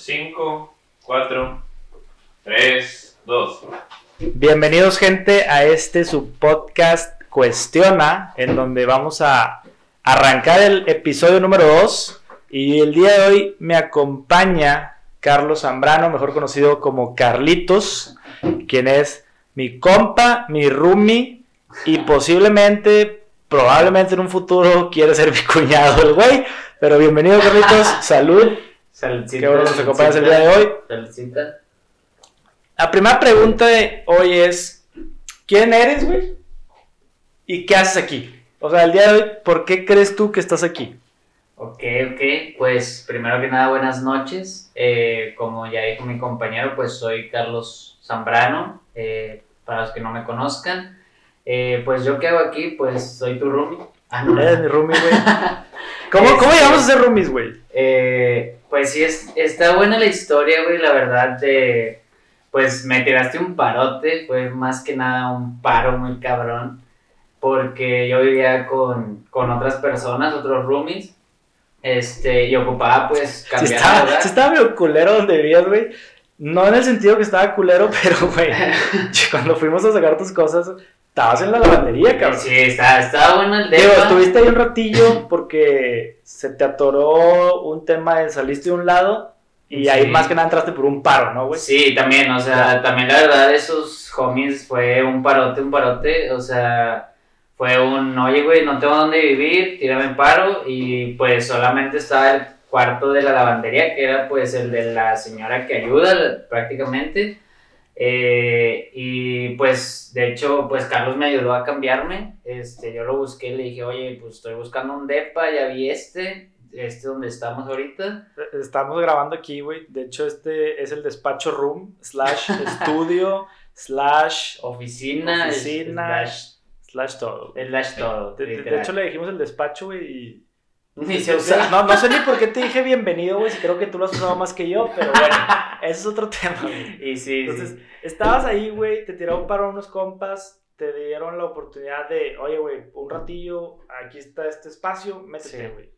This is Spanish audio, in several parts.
5, 4, 3, 2. Bienvenidos gente a este su podcast Cuestiona, en donde vamos a arrancar el episodio número 2 y el día de hoy me acompaña Carlos Zambrano, mejor conocido como Carlitos, quien es mi compa, mi roomie y posiblemente, probablemente en un futuro quiere ser mi cuñado el güey. Pero bienvenido Carlitos, salud. Saludcita. Qué bueno nos acompañas el día de hoy. Saludcita. La primera pregunta de hoy es, ¿quién eres, güey? ¿Y qué haces aquí? O sea, el día de hoy, ¿por qué crees tú que estás aquí? Ok, ok. Pues primero que nada, buenas noches. Eh, como ya dijo mi compañero, pues soy Carlos Zambrano. eh, para los que no me conozcan. Eh, pues yo qué hago aquí, pues soy tu roomie. Ah, no. Eres mi roomie, güey. ¿Cómo, ¿Cómo Este- llegamos a ser roomies, güey? Eh, pues sí, es, está buena la historia, güey, la verdad de... Pues me tiraste un parote, fue más que nada un paro muy cabrón, porque yo vivía con, con otras personas, otros roomies, este, y ocupaba pues cambiar estaba, sí estaba medio culero donde vivías, güey. No en el sentido que estaba culero, pero, güey, cuando fuimos a sacar tus cosas, estabas en la lavandería, cabrón. Sí, está, estaba bueno el Digo, depa. estuviste ahí un ratillo porque se te atoró un tema de saliste de un lado y ahí más que nada entraste por un paro, ¿no, güey? Sí, también, o sea, también la verdad, esos homies fue un parote, un parote, o sea, fue un, oye, güey, no tengo dónde vivir, tírame en paro, y pues solamente estaba el cuarto de la lavandería, que era pues el de la señora que ayuda prácticamente, eh, y pues, de hecho, pues Carlos me ayudó a cambiarme, este, yo lo busqué y le dije, oye, pues estoy buscando un depa, ya vi este, este donde estamos ahorita, Estamos grabando aquí, güey. De hecho, este es el despacho room, slash estudio, slash, oficina, Oficina, slash, slash todo. slash todo, De, de- hecho, le dijimos el despacho, güey, y... Ni se usa. No, no sé ni por qué te dije bienvenido, güey, si creo que tú lo has usado más que yo, pero bueno, ese es otro tema, güey. Y sí, Entonces, sí. estabas ahí, güey, te tiraron para unos compas, te dieron la oportunidad de, oye, güey, un ratillo, aquí está este espacio, métete, Sí. güey.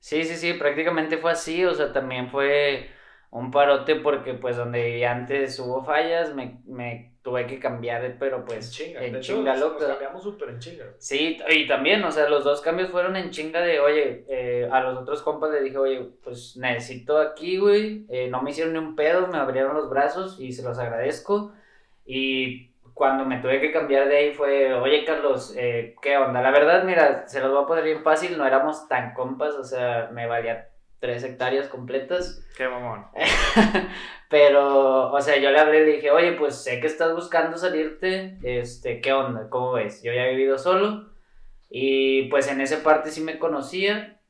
Sí, sí, sí, prácticamente fue así, o sea, también fue un parote porque pues donde vivía antes hubo fallas, me, me tuve que cambiar, pero pues chinga, en de hecho, chinga nos cambiamos súper en chinga. Sí, y también, o sea, los dos cambios fueron en chinga de, oye, eh, a los otros compas le dije, oye, pues necesito aquí, güey, eh, no me hicieron ni un pedo, me abrieron los brazos y se los agradezco. Y cuando me tuve que cambiar de ahí fue, oye, Carlos, eh, ¿qué onda? La verdad, mira, se los voy a poner bien fácil, no éramos tan compas, o sea, me valía tres hectáreas completas. Qué mamón. Pero, o sea, yo le hablé y le dije, oye, pues sé que estás buscando salirte, este, ¿qué onda? ¿Cómo ves? Yo ya he vivido solo y pues en esa parte sí me conocía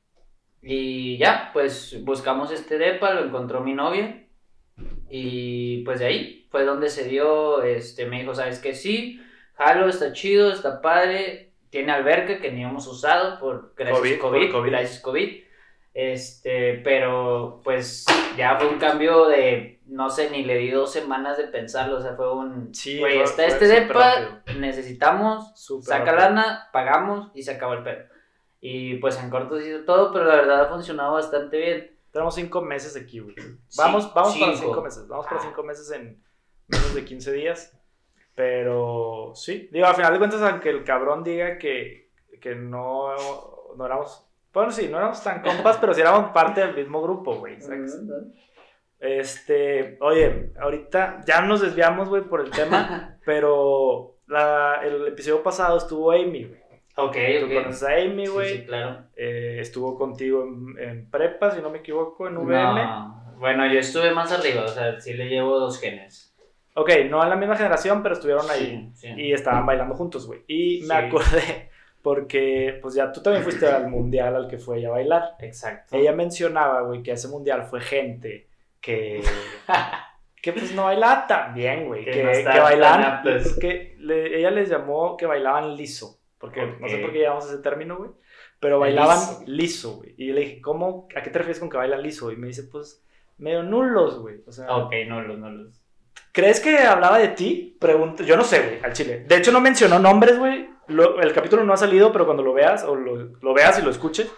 y ya, pues buscamos este depa, lo encontró mi novia y pues de ahí fue donde se dio, este, me dijo, ¿sabes qué? Sí, jalo, está chido, está padre, tiene alberca que ni hemos usado por gracias COVID, COVID, por COVID. gracias COVID. Este, pero pues ya fue un cambio de, no sé, ni le di dos semanas de pensarlo, o sea, fue un, Sí, güey, está este depa, necesitamos, Súper saca rápido. lana, pagamos y se acabó el pedo. Y pues en corto se hizo todo, pero la verdad ha funcionado bastante bien. Tenemos cinco meses aquí, güey. Vamos, Sí, vamos para cinco. cinco meses. Vamos para Ah. cinco meses en menos de 15 días. Pero sí, digo, al final de cuentas, aunque el cabrón diga que, que no, no éramos. Bueno, sí, no éramos tan compas, pero sí éramos parte del mismo grupo, güey. Este, oye, ahorita ya nos desviamos, güey, por el tema, pero la, el episodio pasado estuvo Amy, güey. Ok, Tú ok. conoces a Amy, güey. sí, claro. Eh, estuvo contigo en, en prepa, si no me equivoco, en VM. No, bueno, yo estuve más arriba, o sea, sí le llevo dos genes. Ok, no en la misma generación, pero estuvieron ahí. Sí. Y estaban bailando juntos, güey. Y me Sí. acordé, porque pues ya tú también fuiste al mundial al que fue ella a bailar. Exacto. Ella mencionaba, güey, que ese mundial fue gente que... que pues no bailaba tan bien, güey. Que Que, no que bailaban... le- ella les llamó que bailaban liso. Porque no sé por qué llamamos ese término, güey. Pero bailaban Liso. güey. Y yo le dije, ¿cómo? ¿A qué te refieres con que bailan liso? Y me dice, pues, medio nulos, güey. O sea, Ok, no los, no los. ¿Crees que hablaba de ti? Pregunto, yo no sé, güey, al chile. De hecho, no mencionó nombres, güey. Lo- el capítulo no ha salido, pero cuando lo veas, o lo, lo veas y lo escuches,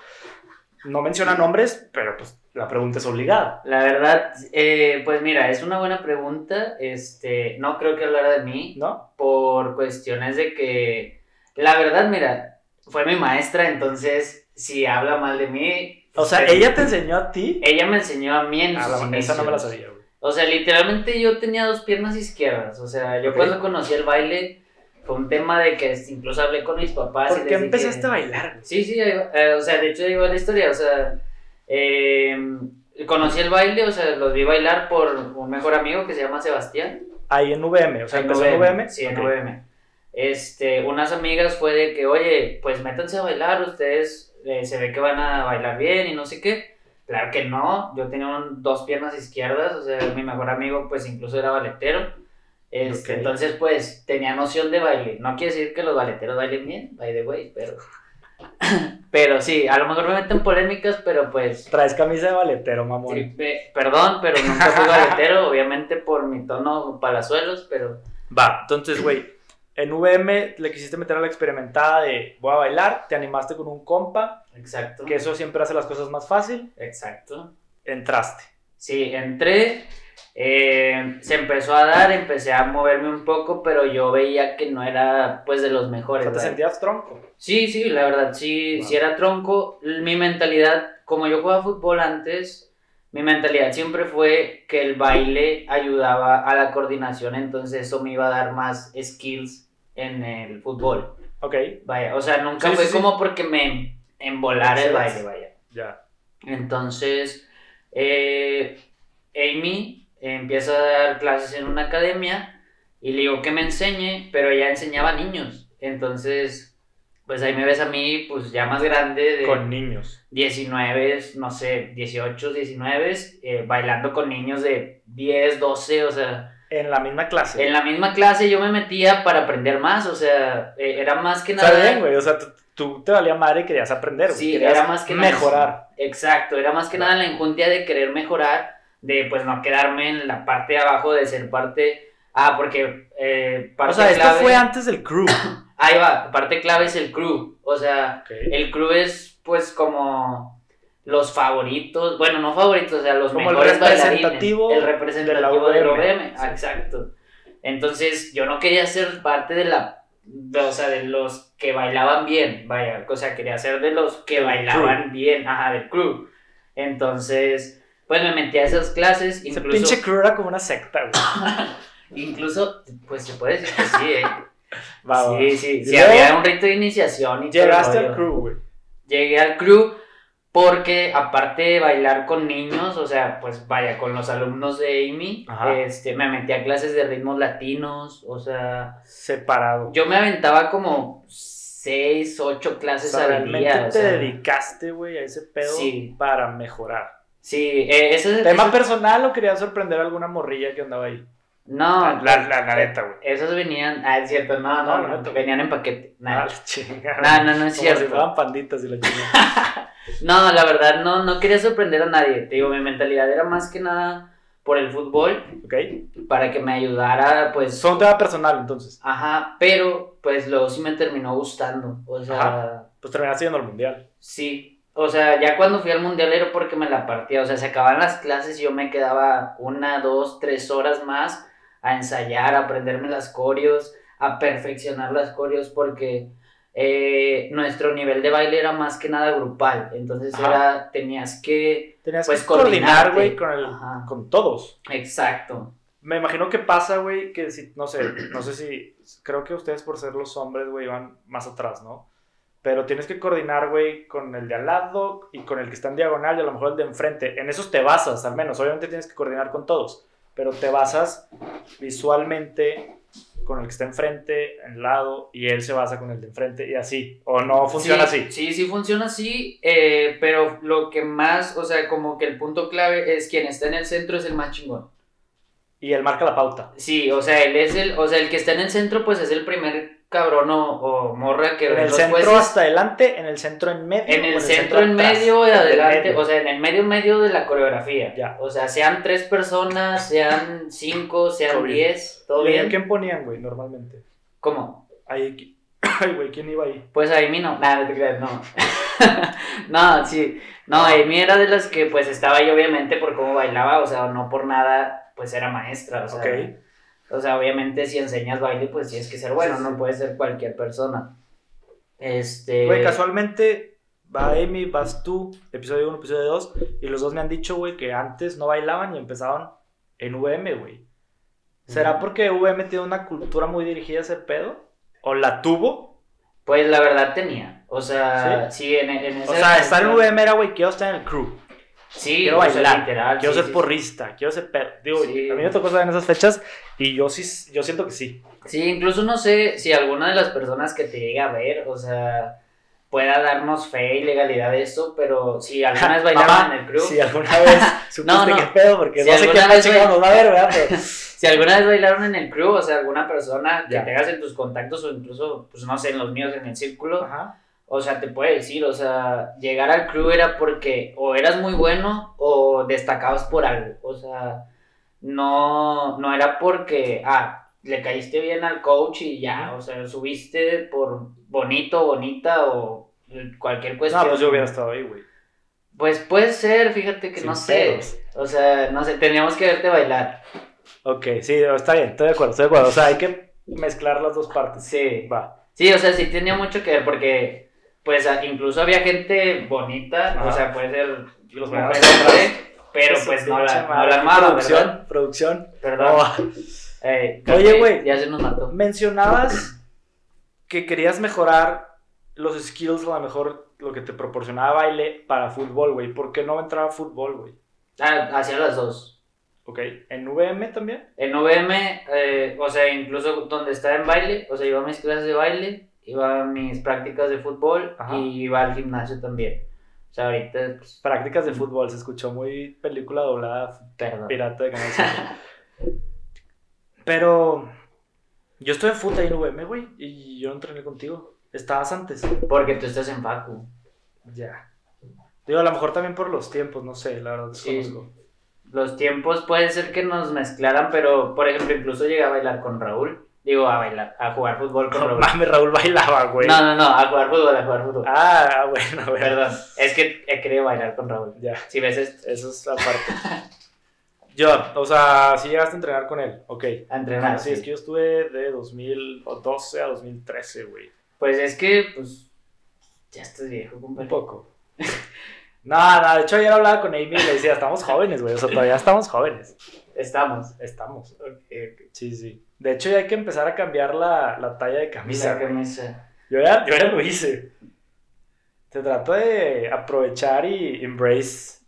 No menciona nombres, pero pues la pregunta es obligada. La verdad, eh, pues mira, es una buena pregunta. Este, no creo que hablara de mí ¿No? por cuestiones de que, la verdad, mira, fue mi maestra, entonces si habla mal de mí. O sea, pues, ella te enseñó a ti. ella me enseñó a mí en Ah, sus la- esa no me la sabía, güey. O sea, literalmente yo tenía dos piernas izquierdas. O sea, yo Ok. cuando conocí el baile fue un tema de que incluso hablé con mis papás. ¿Por qué empezaste a bailar? Sí, sí, va. Eh, o sea, de hecho va la historia, o sea, eh, conocí el baile, o sea, los vi bailar por un mejor amigo que se llama Sebastián. Ahí en VM, o sea, En empezó en VM. Sí, en. VM. Este, unas amigas fue de que, oye, pues métanse a bailar, ustedes eh, se ve que van a bailar bien y no sé qué. Claro que no, yo tenía un- dos piernas izquierdas, o sea, mi mejor amigo pues incluso era balletero. Este, Ok. Entonces pues tenía noción de baile. No quiere decir que los balleteros bailen bien, by the way, pero... pero sí, a lo mejor me meten polémicas, pero pues... Traes camisa de baletero, mamón. sí, pe- perdón, pero nunca fui balletero, obviamente por mi tono palazuelos, pero... Va, entonces, güey, en VM le quisiste meter a la experimentada de voy a bailar, te animaste con un compa, Exacto. que eso siempre hace las cosas más fácil, Exacto. entraste. Sí, entré, eh, se empezó a dar, empecé a moverme un poco, pero yo veía que no era pues de los O mejores. sea, te sentías tronco. Sí, sí, la verdad, sí, Wow. sí era tronco. Mi mentalidad, como yo jugaba fútbol antes, mi mentalidad siempre fue que el baile ayudaba a la coordinación, entonces eso me iba a dar más skills en el fútbol. Ok, Vaya, o sea, nunca Sí, fue sí, sí. como porque me embolara el baile, vaya. ya. Entonces, eh, Amy empieza a dar clases en una academia y le digo que me enseñe, pero ella enseñaba niños. Entonces, pues ahí me ves a mí, pues ya más grande, de Con niños. 19, no sé, 18, 19, eh, bailando con niños de 10, 12, o sea, En la misma clase. en la misma clase yo me metía para aprender más, o sea, eh, era más que nada... Está bien, güey. O sea, tú, tú te valía madre y querías aprender, güey. Sí, querías era más que nada mejorar. Exacto, era más que nada la enjundia de querer mejorar, de pues no quedarme en la parte de abajo, de ser parte... Ah, porque eh, parte O sea, esto clave... fue antes del crew. Ahí va, parte clave es el crew, o sea, el crew es pues como los favoritos, bueno, no favoritos, o sea, los Como el mejores representativo bailarines, el de la representativo del OVM. OVM, ah, exacto. Entonces, yo no quería ser parte de la, de- o sea, de los que bailaban bien, vaya, o sea, quería ser de los que bailaban bien, ajá, del crew. Entonces, pues me metí a esas clases, Ese incluso, pinche crew era como una secta, güey. incluso, pues se puede decir que sí, eh. Va, va. Sí, sí, sí, luego había un rito de iniciación y todo Llegaste al crew, güey. Llegué al crew porque aparte de bailar con niños, o sea, pues vaya, con los alumnos de Amy, Ajá. este, me metí a clases de ritmos latinos, o sea, Separado. yo me aventaba como seis, ocho O clases sea, al realmente día. o te sea, dedicaste, güey, a ese pedo Sí. para mejorar. Sí, eh, ese es ¿Tema personal o querías sorprender a alguna morrilla que andaba ahí? No, La, la, la neta, güey. esos venían, ah, es cierto, no, no, No, venían en paquete. Ah, Nah. No, no, no es Como cierto. si panditas y la chingada. No, la verdad, no, no quería sorprender a nadie. Te digo, mi mentalidad era más que nada por el fútbol, ¿Ok? para que me ayudara, pues. Un tema personal, entonces. Ajá, pero pues luego sí me terminó gustando. O sea, Ajá. Pues terminaste yendo al mundial. sí. O sea, ya cuando fui al mundial era porque me la partía. O sea, se acababan las clases y yo me quedaba una, dos, tres horas más a ensayar, a aprenderme las coreos, a perfeccionar las coreos, porque eh, nuestro nivel de baile era más que nada grupal. Entonces Ajá. era, tenías que. Tenías Pues que coordinar, güey, con, el- con todos. Exacto. Me imagino que pasa, güey, que si, no sé, no sé si, creo que ustedes por ser los hombres, güey, van más atrás, ¿no? Pero tienes que coordinar, güey, con el de al lado y con el que está en diagonal y a lo mejor el de enfrente. En esos te basas, al menos. Obviamente tienes que coordinar con todos, pero te basas visualmente con el que está enfrente, en lado, y él se basa con el de enfrente y así. O no funciona Sí, así. Sí, sí funciona así, eh, pero lo que más, o sea, como que el punto clave es quien está en el centro es el más chingón. Y él marca la pauta. Sí, o sea, él es el, o sea, el que está en el centro pues es el primer cabrón o, o morra que En el los centro jueces. hasta adelante, en el centro en medio. En el centro, en atrás. medio, y adelante, medio. o sea, en el medio, medio de la coreografía. Ya. O sea, sean tres personas, sean cinco, sean Todo bien. diez, todo ¿Y a bien. quién ponían, güey, normalmente? ¿Cómo? Ahí, Ay, güey, ¿quién iba ahí? Pues Amy no, nada, no te creas, no. no, sí. No, Amy era de las que pues estaba ahí obviamente por cómo bailaba, o sea, no por nada, pues era maestra, o sea. Ok. O sea, obviamente si enseñas baile, pues tienes que ser bueno, Sí, sí. no puede ser cualquier persona. Este. Güey, casualmente va Amy, vas tú, episodio 1, episodio 2, y los dos me han dicho, güey, que antes no bailaban y empezaban en VM, güey. ¿Será porque VM tiene una cultura muy dirigida a ese pedo? ¿O la tuvo? Pues la verdad tenía. O sea, sí, en, en ese O sea, estar en VM era, güey, quiero estar en el crew, Sí, quiero bailar, literal, quiero sí, ser sí, porrista, quiero ser pedo. Digo, a mí me tocó estar en esas fechas y yo sí, yo siento que sí. Sí, incluso no sé si alguna de las personas que te llegue a ver, o sea, pueda darnos fe y legalidad de eso, pero si alguna vez bailaron Mamá, en el crew, Si alguna vez supiste no. qué pedo, porque Si no sé qué vez bail- nos va a ver, ¿verdad? Pero- si alguna vez bailaron en el crew, o sea, alguna persona que Ya. tengas en tus contactos o incluso, pues no sé, en los míos en el círculo, Ajá. O sea, te puede decir, o sea, llegar al crew era porque o eras muy bueno o destacabas por algo, o sea, no, no era porque, ah, le caíste bien al coach y ya, o sea, subiste por bonito, bonita o cualquier cuestión. No, pues yo hubiera estado ahí, güey. Pues puede ser, fíjate que Sin no sé, pedos. o sea, no sé, tendríamos que verte bailar, Ok, sí, está bien, estoy de acuerdo, estoy de acuerdo. O sea, hay que mezclar las dos partes. sí. Va. Sí, o sea, sí tenía mucho que ver porque, pues, incluso había gente bonita, Ajá. o sea, puede ser los mujer, mejores hombre, pero Eso, pues no la, no la Producción, ¿verdad? producción. Perdón. Oh, Eh, Oye, güey. Ya se nos mató. mencionabas que querías mejorar los skills, a lo mejor lo que te proporcionaba baile para fútbol, güey. ¿Por qué no entrar a fútbol, güey? Ah, hacía las dos. Ok, ¿en VM también? En UVM, eh, o sea, incluso donde estaba en baile, o sea, iba a mis clases de baile, iba a mis prácticas de fútbol Ajá. y iba al gimnasio también. O sea, ahorita, pues, Prácticas de fútbol, se escuchó muy película doblada perdón. pirata de Canal 5. Pero yo estoy en fútbol ahí en VM, güey, y yo no entrené contigo. Estabas antes. Porque tú estás en Facu. Ya. Digo, a lo mejor también por los tiempos, no sé, la verdad Sí. desconozco. Los tiempos puede ser que nos mezclaran, pero, por ejemplo, incluso llegué a bailar con Raúl. Digo, a bailar, a jugar fútbol con Raúl. mames, Raúl bailaba, güey. No, no, no, a jugar fútbol, a jugar fútbol. Ah, bueno, güey. Perdón, es que he querido bailar con Raúl. Ya, Si ves esto, eso es aparte. yo, o sea, sí llegaste a entrenar con él, ok. a entrenar. sí, es que yo estuve de 2012 a 2013, güey. Pues es que, pues, ya estás viejo, Un compadre. poco. no, no, de hecho ayer hablaba con Amy y le decía, estamos jóvenes, güey, o sea, todavía estamos jóvenes. Estamos. Estamos. Sí, sí. De hecho ya hay que empezar a cambiar la, la talla de camisa. La camisa. Yo ya, yo ya lo hice. Se trata de aprovechar y embrace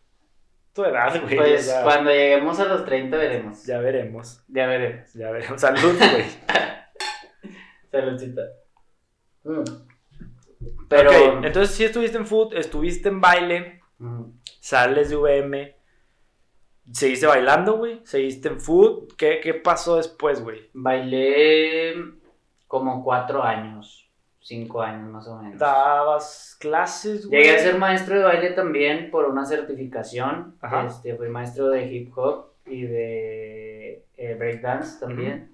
tu edad, güey. Pues cuando lleguemos a los 30 veremos. Ya veremos. Ya veremos. Ya veremos. Salud, güey. Saludcita. Mm. Pero. Entonces sí estuviste en foot, estuviste en baile, Mm. sales de VM, seguiste bailando, güey, seguiste en foot. ¿Qué, qué pasó después, güey? Bailé como cuatro años, cinco años más o menos. ¿Dabas clases, güey? Llegué a ser maestro de baile también por una certificación. Ajá. Este, fui maestro de hip hop y de eh, breakdance también.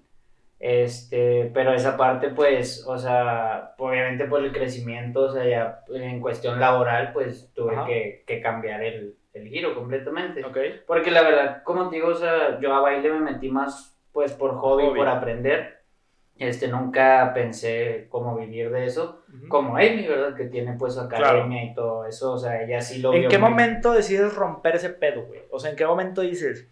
Este, pero esa parte, pues, o sea, obviamente por el crecimiento, o sea, ya en cuestión laboral, pues tuve que cambiar el, el giro completamente. Ok. Porque la verdad, como te digo, o sea, yo a baile me metí más pues por hobby, Hobby. por aprender. Este, nunca pensé cómo vivir de eso. Ujú. Como Amy, ¿verdad? Que tiene pues su academia y todo eso, o sea, ella sí lo ¿En vio qué muy- momento decides romper ese pedo, güey? O sea, ¿en qué momento dices,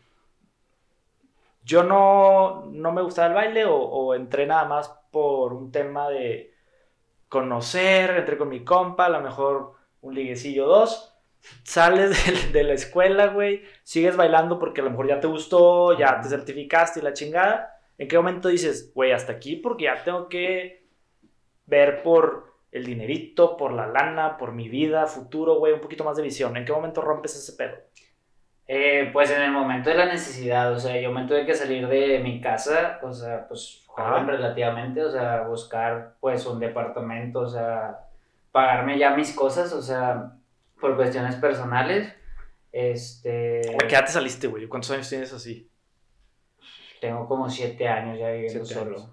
yo no, no me gustaba el baile o, o entré nada más por un tema de conocer, entré con mi compa, a lo mejor un liguecillo o dos, sales de, de la escuela, güey, sigues bailando porque a lo mejor ya te gustó, ya te certificaste y la chingada. ¿En qué momento dices, güey, hasta aquí porque ya tengo que ver por el dinerito, por la lana, por mi vida, futuro, güey, un poquito más de visión? ¿En qué momento rompes ese pedo? Eh, pues en el momento de la necesidad, o sea, yo me tuve que salir de mi casa, o sea, pues joven relativamente, o sea, buscar pues un departamento, o sea, pagarme ya mis cosas, o sea, por cuestiones personales. Este, ¿A qué edad te saliste, güey? ¿Cuántos años tienes así? tengo como siete años ya viviendo Siete solo. años.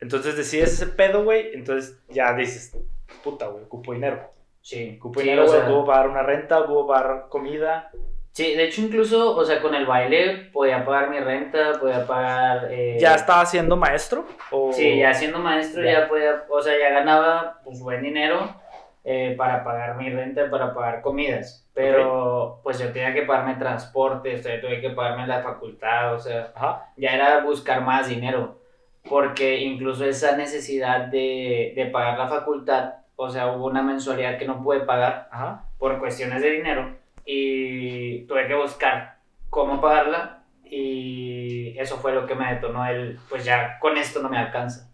Entonces decides ese pedo, güey. Entonces ya dices, puta, güey, ocupo dinero. Sí. Ocupo Sí, dinero, o sea, ocupo pagar una renta, ocupo pagar comida. Sí, de hecho incluso, o sea, con el baile podía pagar mi renta, podía pagar... eh, ¿Ya estaba siendo maestro? O... Sí, ya siendo maestro Ya. ya. podía, o sea, ya ganaba pues buen dinero eh, para pagar mi renta, para pagar comidas. Pero pues yo tenía que pagarme transporte, o sea, tuve que pagarme la facultad, o sea, Ajá. ya era buscar más dinero. Porque incluso esa necesidad de, de pagar la facultad, o sea, hubo una mensualidad que no pude pagar Ajá. por cuestiones de dinero y tuve que buscar cómo pagarla y eso fue lo que me detonó el, pues ya con esto no me alcanza.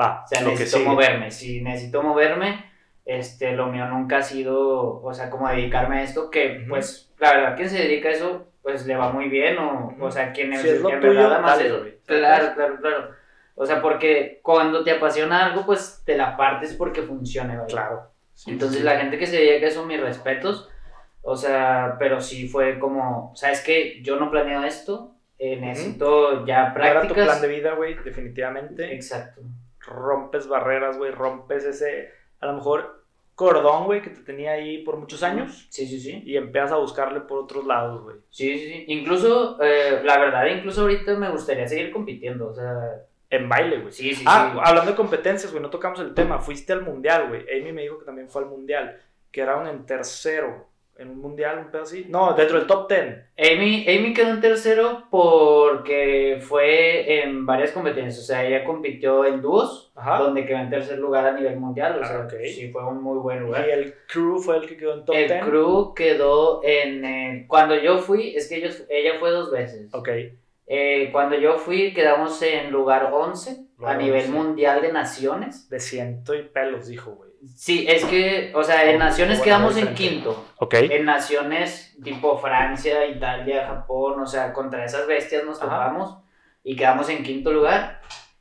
Va, O sea, necesito moverme. Si necesito moverme, este, lo mío nunca ha sido, o sea, como dedicarme a esto, que pues la verdad, quien se dedica a eso, pues le va muy bien, o, o sea, quien Si es lo tuyo, verdad dale, eso. Claro, claro, claro. O sea, porque cuando te apasiona algo, pues te la partes porque funcione, ¿vale? Claro. Sí, Entonces sí. la gente que se dedica a eso, mis respetos. O sea, pero sí fue como, ¿sabes qué? Yo no planeo esto, eh, necesito ya No era tu prácticas. plan de vida, güey, definitivamente. Exacto. Rompes barreras, güey, rompes ese, a lo mejor, cordón, güey, que te tenía ahí por muchos años. Sí, sí, sí. Y empiezas a buscarle por otros lados, güey. Sí, sí, sí. Incluso, eh, la verdad, incluso ahorita me gustaría seguir compitiendo. O sea, En baile, güey. sí, sí, ah, sí. hablando de competencias, güey, no tocamos el tema. Fuiste al mundial, güey. Amy me dijo que también fue al mundial, que era un en tercero. En un mundial, un pedo así. No, dentro del top ten. Amy, Amy quedó en tercero porque fue en varias competencias. O sea, ella compitió en dúos, Ajá. donde quedó en tercer lugar a nivel mundial. O Ah, sea, sí, fue un muy buen Y lugar. el crew fue el que quedó en top el ten. crew quedó en... eh, cuando yo fui, es que ellos, ella fue dos veces. Ok. Eh, cuando yo fui, quedamos en lugar 11 a nivel 11. mundial de naciones. De ciento y pelos, dijo, güey. Sí, es que, o sea, en naciones quedamos en quinto. Ok. En naciones tipo Francia, Italia, Japón, o sea, contra esas bestias nos Ajá. topamos y quedamos en quinto lugar.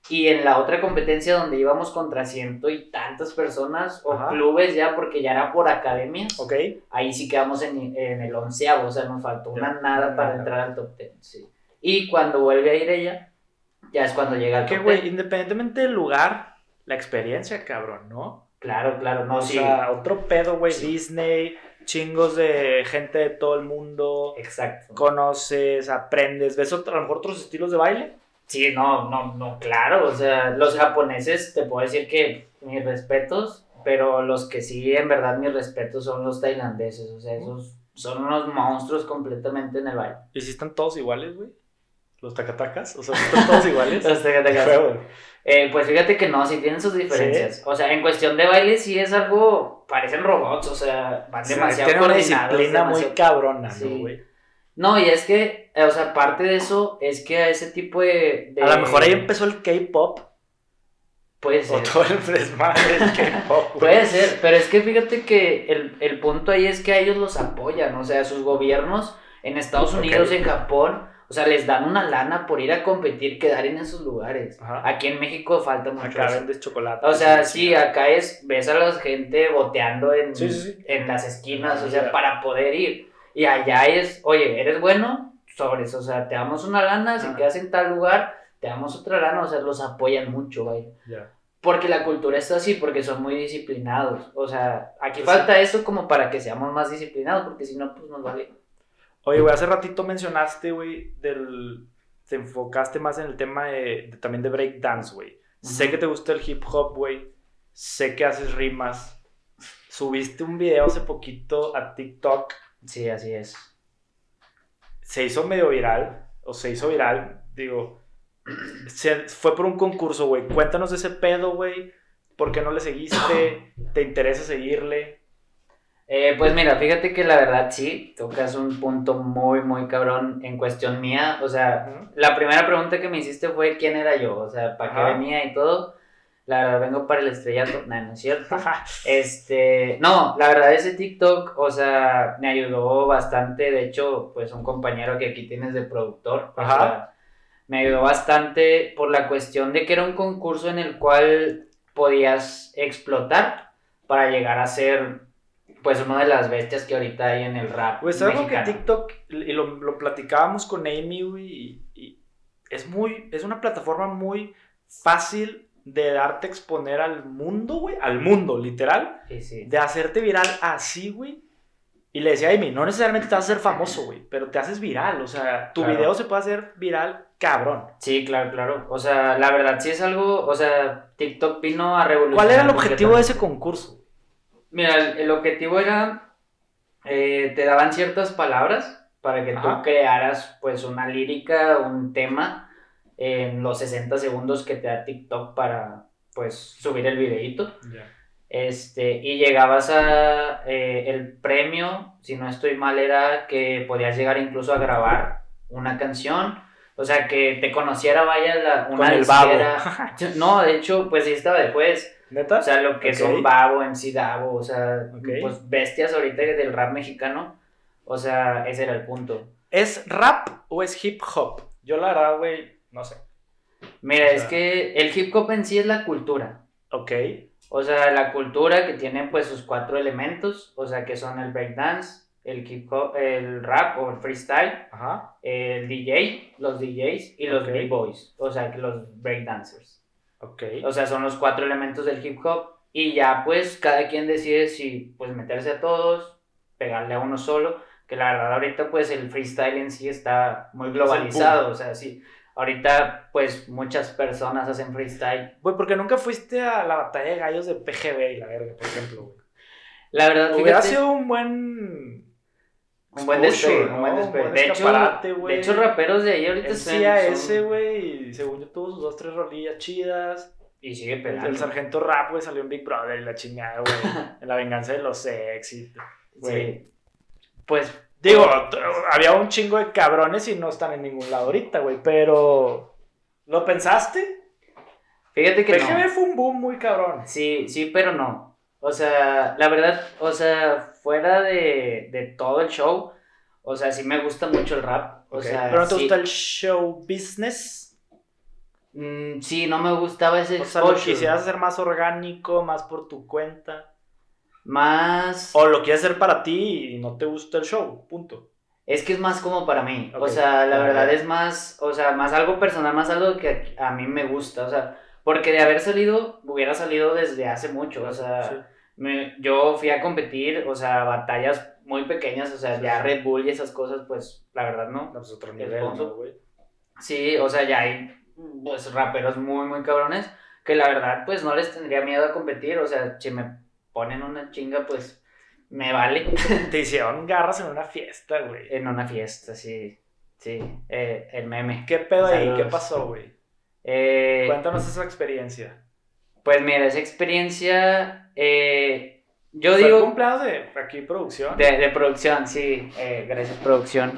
Y en la otra competencia donde íbamos contra ciento y tantas personas o Ajá. clubes ya, porque ya era por academias, Ok. ahí sí quedamos en, en el onceavo, o sea, nos faltó una nada para entrar al top ten. Sí. Y cuando vuelve a ir ella, ya es cuando llega al Que, top güey, ten. independientemente del lugar, la experiencia, cabrón, ¿no? Claro, claro, no, o sí. sea, otro pedo, güey, Sí. Disney, chingos de gente de todo el mundo, Exacto. conoces, aprendes, ves otro- a lo mejor otros estilos de baile. Sí, no, no, no, claro, o sea, los japoneses, te puedo decir que mis respetos, pero los que sí, en verdad, mis respetos son los tailandeses, o sea, esos son unos monstruos completamente en el baile. ¿Y si están todos iguales, güey? Los tacatacas, o sea, ¿sí están todos iguales. Los tacatacas. Eh, pues fíjate que no, sí tienen sus diferencias. O sea, en cuestión de baile sí es algo, parecen robots, o sea, van O demasiado Tiene una disciplina muy cabrona, Sí. ¿no, güey? No, y es que, eh, o sea, parte de eso es que a ese tipo de... de- A lo mejor ahí empezó el K-pop, Puede o ser. todo el desmadre del K-pop. Puede ser, pero es que fíjate que el, el punto ahí es que a ellos los apoyan, o sea, sus gobiernos en Estados. Unidos, en Japón, o sea, les dan una lana por ir a competir, quedar en esos lugares. Ajá. Aquí en México falta mucho Acá vendes chocolate. O sea, sí, acá es, ves a la gente boteando en, Sí, sí, sí. en las esquinas, o sea, para poder ir. Y allá es, oye, ¿eres bueno? Sobres, o sea, te damos una lana, si quedas en tal lugar, te damos otra lana, o sea, los apoyan mucho, vaya. Ya. Porque la cultura está así, porque son muy disciplinados. O sea, aquí Pues falta eso como para que seamos más disciplinados, porque si no, pues nos vale. Oye, güey, hace ratito mencionaste, güey, del... Te enfocaste más en el tema de, de- también de breakdance, güey. Sé Ujú. que te gusta el hip hop, güey. Sé que haces rimas. Subiste un video hace poquito a TikTok. Sí, así es. Se hizo medio viral. O se hizo viral. Digo, se- fue por un concurso, güey. Cuéntanos de ese pedo, güey. ¿Por qué no le seguiste? ¿Te interesa seguirle? Eh, pues mira, fíjate que la verdad sí, tocas un punto muy, muy cabrón en cuestión mía. O sea, Ujú. la primera pregunta que me hiciste fue quién era yo, o sea, para qué venía y todo. La verdad, vengo para el estrellato. No, no es cierto. Este, no, la verdad ese TikTok, o sea, me ayudó bastante, de hecho, pues un compañero que aquí tienes de productor, o Ajá. sea, me ayudó bastante por la cuestión de que era un concurso en el cual podías explotar para llegar a ser, pues, una de las bestias que ahorita hay en el rap Pues algo que. TikTok, y lo, lo platicábamos con Amy, y, y es muy, es una plataforma muy fácil de darte a exponer al mundo, güey, al mundo, literal, Sí, sí. de hacerte viral así, güey. Y le decía a Amy, no necesariamente te vas a hacer famoso, güey, pero te haces viral, o sea, tu Claro. video se puede hacer viral, cabrón. Sí, claro, claro. O sea, la verdad sí es algo, o sea, TikTok vino a revolucionar. ¿Cuál era el objetivo de ese concurso? Mira, el, el objetivo era, eh, te daban ciertas palabras para que Ajá. tú crearas pues una lírica, un tema en los 60 segundos que te da TikTok para pues subir el videíto. Este, y llegabas a eh, el premio, si no estoy mal, era que podías llegar incluso a grabar una canción. O sea, que te conociera, vaya, la, una Con el babo. disquera. No, de hecho, pues sí estaba después. ¿Neta? O sea, lo que Ok. son Babo, MC Davo, o sea, Ok. pues bestias ahorita del rap mexicano. O sea, ese era el punto. ¿Es rap o es hip hop? Yo la verdad, güey, no sé. Mira, O es que el hip hop en sí es la cultura. Ok. O sea, la cultura que tiene pues sus cuatro elementos, o sea, que son el breakdance, el hip hop, el rap o el freestyle, Ajá. el DJ, los DJs y los Ok. B-boys, o sea, los breakdancers. Ok. O sea, son los cuatro elementos del hip hop y ya pues cada quien decide si pues meterse a todos, pegarle a uno solo, que la verdad ahorita pues el freestyle en sí está muy globalizado, o sea, sí. Ahorita pues muchas personas hacen freestyle. Güey, porque nunca fuiste a la batalla de gallos de PGB y la verga, por ejemplo, güey. La verdad, Hubiera fíjate, sido un buen. Un buen despegue, ¿no? un buen despegue. De hecho, güey. de hecho, raperos de ahí ahorita son- son- güey, y según yo tuvo sus dos, tres rolillas chidas. Y sigue pegando. el sargento rap, güey, salió en Big Brother y la chingada, güey. en la venganza de los sexy. güey. Sí. Pues Digo, había un chingo de cabrones y no están en ningún lado ahorita, güey, pero. ¿Lo pensaste? fíjate que PGB no. fue un boom muy cabrón. Sí, sí, pero no. O sea, la verdad, o sea, fuera de, de todo el show, o sea, sí me gusta mucho el rap. O Ok, sea, pero no te sí, gusta el show business. mm, sí, no me gustaba ese O sea, lo quisieras hacer más orgánico, más por tu cuenta. Más... O lo quieres hacer para ti y no te gusta el show, punto. Es que es más como para mí. O sea, la verdad es más, o sea, más algo personal, más algo que a, a mí me gusta. O sea, porque de haber salido, hubiera salido desde hace mucho. O sea, Sí. Me- yo fui a competir, o sea, batallas muy pequeñas, o sea, Sí, ya sí. Red Bull y esas cosas, pues, la verdad no. No, pues otro El nivel. Sí, o sea, ya hay, pues, raperos muy, muy cabrones que la verdad, pues, no les tendría miedo a competir. O sea, si me ponen una chinga, pues, me vale. Te hicieron garras en una fiesta, güey. en una fiesta, sí. Sí, eh, el meme. ¿Qué pedo ahí? ¿Qué pasó, güey? Eh, Cuéntanos esa experiencia. Pues mira, esa experiencia, eh, yo Fue digo, cumpleaños de aquí producción. de, de producción, sí, eh, gracias producción.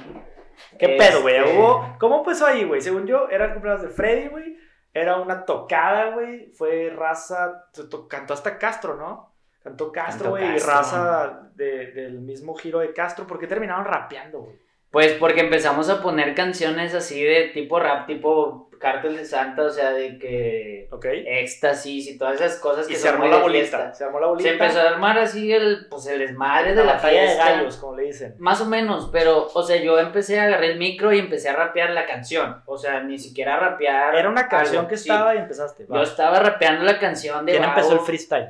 ¿Qué pedo, güey? Este, Hubo... ¿Cómo empezó ahí, güey? Según yo, era el cumpleaños de Freddy, güey. Era una tocada, güey. Fue raza. Cantó hasta Castro, ¿no? Cantó Castro, güey. Y raza de- del mismo giro de Castro. ¿Por qué terminaron rapeando, güey? Pues porque empezamos a poner canciones así de tipo rap, tipo Cártel de Santa, o sea, de que ¿Ok? éxtasis y todas esas cosas Y que se son armó muy la bolita. Se armó la bolita. Se empezó a armar así el, pues el desmadre de la, batalla de gallos, como le dicen. Más o menos, pero, o sea, yo empecé a agarrar el micro y empecé a rapear la canción. O sea, ni siquiera a rapear. Era una canción algo, que sí. estaba y empezaste. va. Yo estaba rapeando la canción de ¿Quién empezó el freestyle?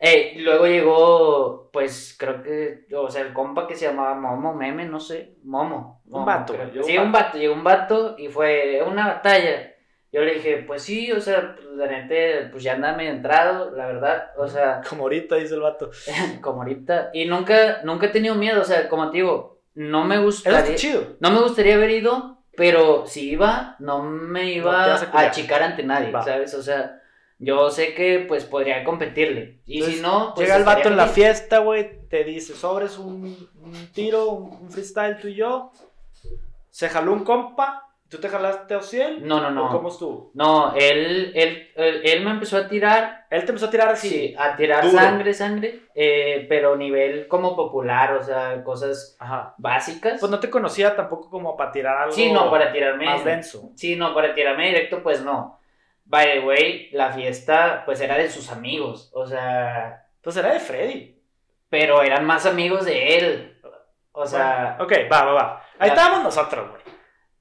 Eh, luego llegó, pues, creo que, o sea, el compa que se llamaba Momo Meme, no sé, Momo. Un Momo, vato, creo. güey, llegó Sí, un un vato, llegó un vato y fue una batalla. Yo le dije, pues sí, o sea, pues, la pues ya anda medio entrado, la verdad, o sea, Como ahorita dice el vato. como ahorita. Y nunca, nunca he tenido miedo, o sea, como te digo, no me Eso gustaría, está chido. no me gustaría haber ido, pero si iba, no me No iba vas a achicar ante nadie, Va. ¿sabes? O sea, yo sé que pues podría competirle. Y Entonces, si no, pues Llega el vato en la fiesta, güey, te dice, sobres un, un tiro, un, freestyle tú y yo. Se jaló un compa, ¿tú te jalaste a Ociel? No, no, ¿O no. ¿Cómo estuvo? No, él, él, él, él me empezó a tirar, Él te empezó a tirar así. sí, a tirar duro. sangre, sangre, eh, pero nivel como popular, o sea, cosas Ajá. básicas. Pues no te conocía tampoco como para tirar algo sí, no, para tirarme. más denso. Sí, no, para tirarme directo, pues no. By the way, la fiesta, pues era de sus amigos, o sea, Pues era de Freddy. pero eran más amigos de él. O sea, Bueno, ok, va, va, va. Ahí estábamos nosotros, güey.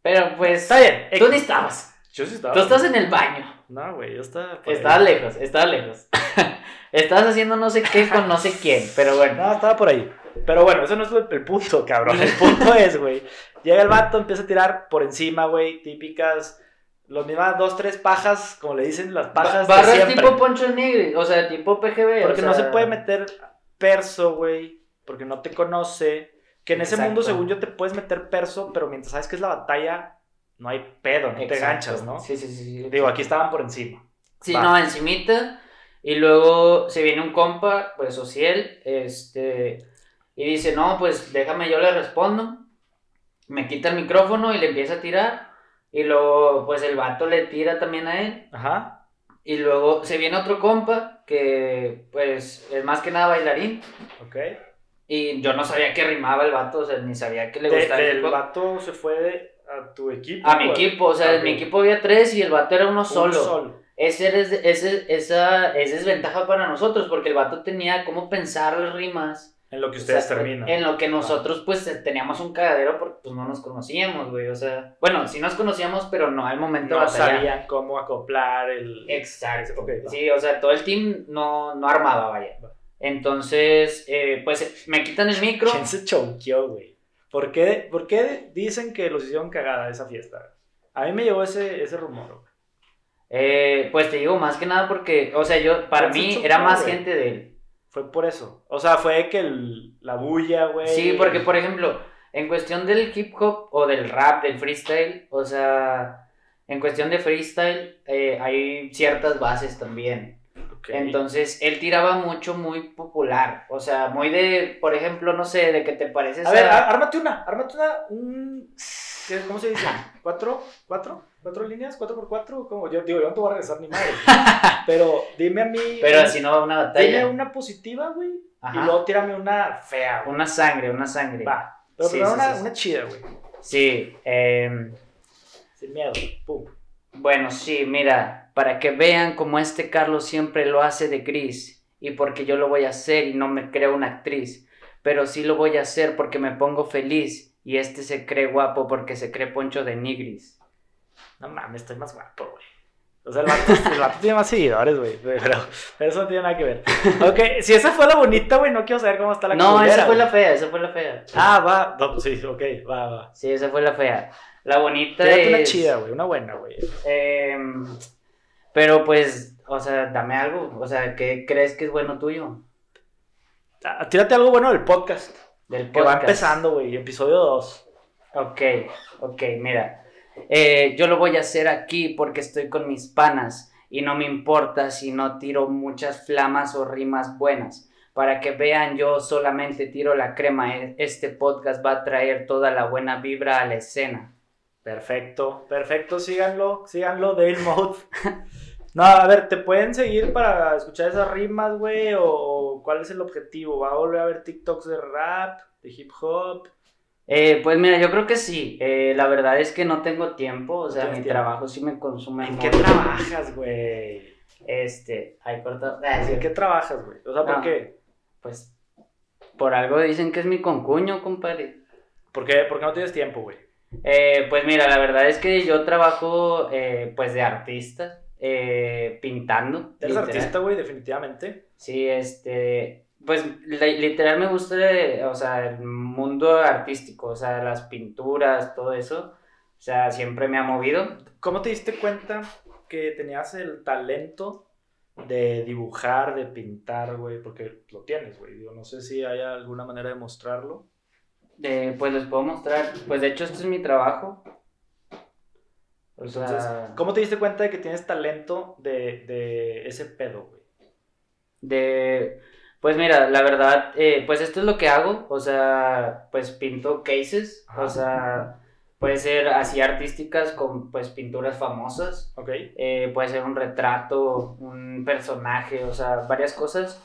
pero pues. Está bien. Tú ni estabas. Yo sí estaba. Tú estás en el baño. No, güey, yo estaba. Estabas lejos, estabas lejos. Estabas haciendo no sé qué con no sé quién, pero bueno. No, estaba por ahí. Pero bueno, eso no es el punto, cabrón. El punto es, güey. Llega el vato, empieza a tirar por encima, güey. Típicas. Los mismas dos, tres pajas, como le dicen las pajas. de Barras siempre. tipo Poncho Negri, o sea, tipo PGB. Porque o no se sea, puede meter perso, güey. Porque no te conoce. Que en ese Exacto. mundo, según yo, te puedes meter perso, pero mientras sabes que es la batalla, no hay pedo, no te Exacto. ganchas, ¿no? Sí, sí, sí. sí. Digo, aquí estaban por encima. Sí, Va. no, encimita. Y luego se viene un compa, pues Ociel, este, y dice, no, pues déjame, yo le respondo. Me quita el micrófono y le empieza a tirar. Y luego, pues el vato le tira también a él. Ajá. Y luego se viene otro compa, que pues es más que nada bailarín. Ok. Y yo no sabía que rimaba el vato, o sea, ni sabía que le De- gustaba el vato se fue de- a tu equipo. A mi equipo, o sea, en mi equipo había tres y el vato era uno Un solo. solo. Ese es, ese, esa es desventaja para nosotros, porque el vato tenía cómo pensar las rimas. En lo que ustedes O sea, terminan. En lo que nosotros, pues, teníamos un cagadero porque, pues, no nos conocíamos, güey. O sea, bueno, sí nos conocíamos, pero no al momento de No batallar. sabían cómo acoplar el. Exacto. Ok, va. Sí, o sea, todo el team no, no armaba, vaya. Va. Entonces, eh, pues, me quitan el micro. ¿Quién se chonqueó, güey? ¿Por qué, ¿Por qué dicen que los hicieron cagada esa fiesta? A mí me llegó ese, ese rumor, güey. Eh, pues te digo, más que nada porque, o sea, yo, para ¿Quién se mí, chocó, era más güey? gente de él. Fue por eso. O sea, fue que el- la bulla, güey. Sí, porque por ejemplo, en cuestión del hip hop o del rap, del freestyle, o sea, en cuestión de freestyle eh, hay ciertas bases también. Entonces, él tiraba mucho muy popular, o sea, muy de, por ejemplo, no sé, de que te pareces A ver, a- ármate una, ármate una, un... ¿qué- ¿Cómo se dice? ¿Cuatro? ¿Cuatro? ¿Cuatro líneas? ¿Cuatro por cuatro? ¿Cómo? Yo digo, yo no te voy a regresar ni madre. pero dime a mí... pero así no va una Dime batalla. una positiva, güey. Y luego tírame una fea, güey. Una sangre, una sangre. Va. Pero Sí, sí, una, sí, una chida, güey. Sí, em, Sin miedo. Pum. Bueno, sí, mira, para que vean como este Carlos siempre lo hace de gris y porque yo lo voy a hacer y no me creo una actriz, pero sí lo voy a hacer porque me pongo feliz y este se cree guapo porque se cree Poncho de Nigris. No mames, estoy más guapo, güey. O sea, el vato, el vato tiene más seguidores, güey. Pero, pero eso no tiene nada que ver. Ok, si esa fue la bonita, güey, no quiero saber cómo está la No, culera, esa fue la fea, esa fue la fea. Ah, va. No, sí, ok, va, va. Sí, esa fue la fea. La bonita Tírate es... una chida, güey, una buena, güey. em, pero pues, o sea, dame algo, o sea, ¿qué crees que es bueno tuyo? Ah, Tírate algo bueno del podcast. Del Que va podcast. empezando, güey, episodio 2. Ok, ok, mira. Eh, yo lo voy a hacer aquí porque estoy con mis panas y no me importa si no tiro muchas flamas o rimas buenas. Para que vean, yo solamente tiro la crema. E- Este podcast va a traer toda la buena vibra a la escena. Perfecto, perfecto, síganlo, síganlo, Dale Mode. No, a ver, ¿te pueden seguir para escuchar esas rimas, güey? ¿O, cuál es el objetivo? ¿Va a volver a ver TikToks de rap, de hip hop? Eh, pues mira, yo creo que sí. Eh, la verdad es que no tengo tiempo. O sea, mi tiempo. trabajo sí me consume ¿En mucho. qué trabajas, güey? Este, ahí corta. ¿En qué trabajas, güey? O sea, ¿por No. qué? Pues, por algo dicen que es mi concuño, compadre. ¿Por qué, ¿Por qué no tienes tiempo, güey? Eh, pues mira, la verdad es que yo trabajo eh, pues de artista, eh, pintando. Eres literal. artista, güey, definitivamente. Sí, este, pues li- literal me gusta, o sea, el mundo artístico, o sea, las pinturas, todo eso, o sea, siempre me ha movido. ¿Cómo te diste cuenta que tenías el talento de dibujar, de pintar, güey? Porque lo tienes, güey. Digo, no sé si hay alguna manera de mostrarlo. Eh, pues les puedo mostrar, pues de hecho este es mi trabajo. O Entonces, sea, ¿cómo te diste cuenta de que tienes talento de, de ese pedo, güey? De, pues mira, la verdad, eh, pues esto es lo que hago, o sea, pues pinto cases, Ajá. o sea, puede ser así artísticas con pues pinturas famosas, ¿Ok? eh, puede ser un retrato, un personaje, o sea, varias cosas.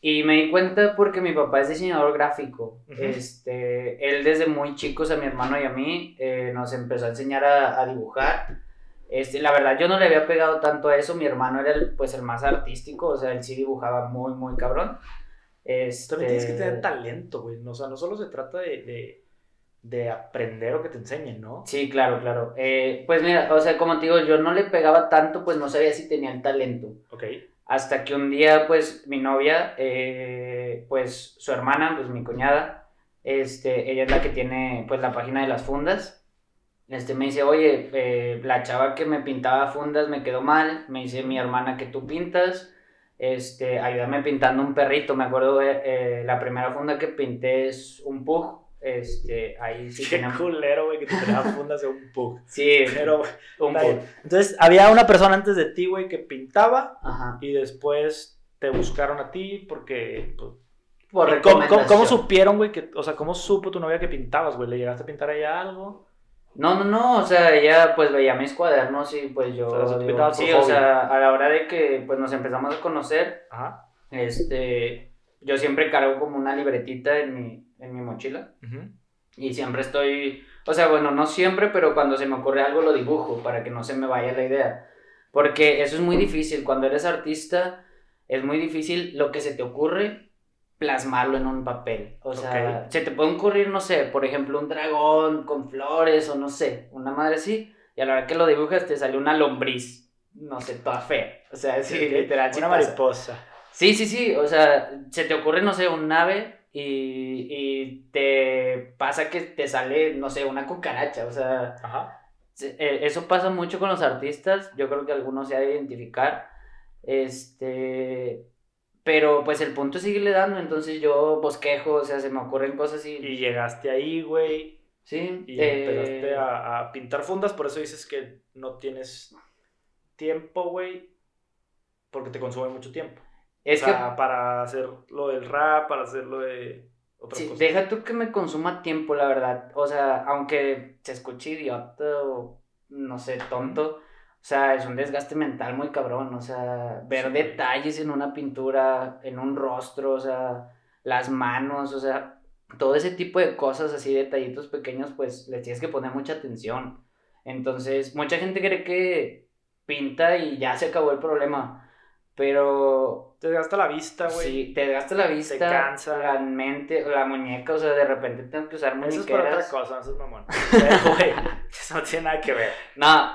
Y me di cuenta porque mi papá es diseñador gráfico. Este, él desde muy chicos a mi hermano y a mí eh, nos empezó a enseñar a, a dibujar. Este, la verdad yo no le había pegado tanto a eso, mi hermano era el, pues el más artístico, o sea, él sí dibujaba muy, muy cabrón. Este, También tienes que tener talento, güey. No, o sea, no solo se trata de, de, de aprender o que te enseñen, ¿no? Sí, claro, claro. Eh, pues mira, o sea, como te digo, yo no le pegaba tanto, pues no sabía si tenía el talento. Ok. Hasta que un día, pues, mi novia, eh, pues, su hermana, pues, mi cuñada, este, ella es la que tiene, pues, la página de las fundas. Este, me dice, oye, eh, la chava que me pintaba fundas me quedó mal. Me dice mi hermana que tú pintas. Este, ayúdame pintando un perrito. Me acuerdo, eh, eh, la primera funda que pinté es un pug. Este, ahí sí Qué tenía... culero, güey, que te traía fundas de un pug. Sí, Pero, un pug. Entonces, había una persona antes de ti, güey, que pintaba Ajá. y después te buscaron a ti porque... pues, Por ¿y ¿Cómo, cómo, supieron, güey, que, o sea, cómo supo tu novia que pintabas, güey? ¿Le llegaste a pintar a ella algo? No, no, no, o sea, ella pues veía mis cuadernos y pues yo... O sea, digo, por sí, o sea, a la hora de que pues nos empezamos a conocer, Ajá. este, yo siempre cargo como una libretita en mi, en mi mochila Ujú. y siempre estoy, o sea, bueno, no siempre, pero cuando se me ocurre algo lo dibujo para que no se me vaya la idea. Porque eso es muy difícil, cuando eres artista es muy difícil lo que se te ocurre plasmarlo en un papel. O sea, Ok. se te puede ocurrir, no sé, por ejemplo, un dragón con flores o no sé, una madre así, y a la hora que lo dibujas te sale una lombriz, no sé, toda fea. O sea, sí, Ok. literal. Una mariposa. Sí, sí, sí, o sea, se te ocurre, no sé, un ave y, y te pasa que te sale, no sé, una cucaracha, o sea, Ajá. eh, eso pasa mucho con los artistas, yo creo que algunos se ha de identificar, este, pero pues el punto es seguirle dando, entonces yo bosquejo, o sea, se me ocurren cosas y, Y llegaste ahí, güey, sí, y eh, empezaste a, a pintar fundas, por eso dices que no tienes tiempo, güey, porque te consume mucho tiempo. es o sea, para hacer lo del rap, para hacer lo de otras Sí, cosas. deja tú que me consuma tiempo, la verdad. O sea, aunque se escuche idiota o no sé, tonto, o sea, es un desgaste mental muy cabrón. O sea, ver Sí, detalles en una pintura, en un rostro, o sea, las manos, o sea, todo ese tipo de cosas así, detallitos pequeños, pues les tienes que poner mucha atención. Entonces, mucha gente cree que pinta y ya se acabó el problema. Pero Te gasta la vista, güey. Sí, te desgasta la vista, cansa. la mente, la muñeca, o sea, de repente tengo que usar Eso es para otra muñequeras. cosa, eso es mamón. No tiene nada que ver. No,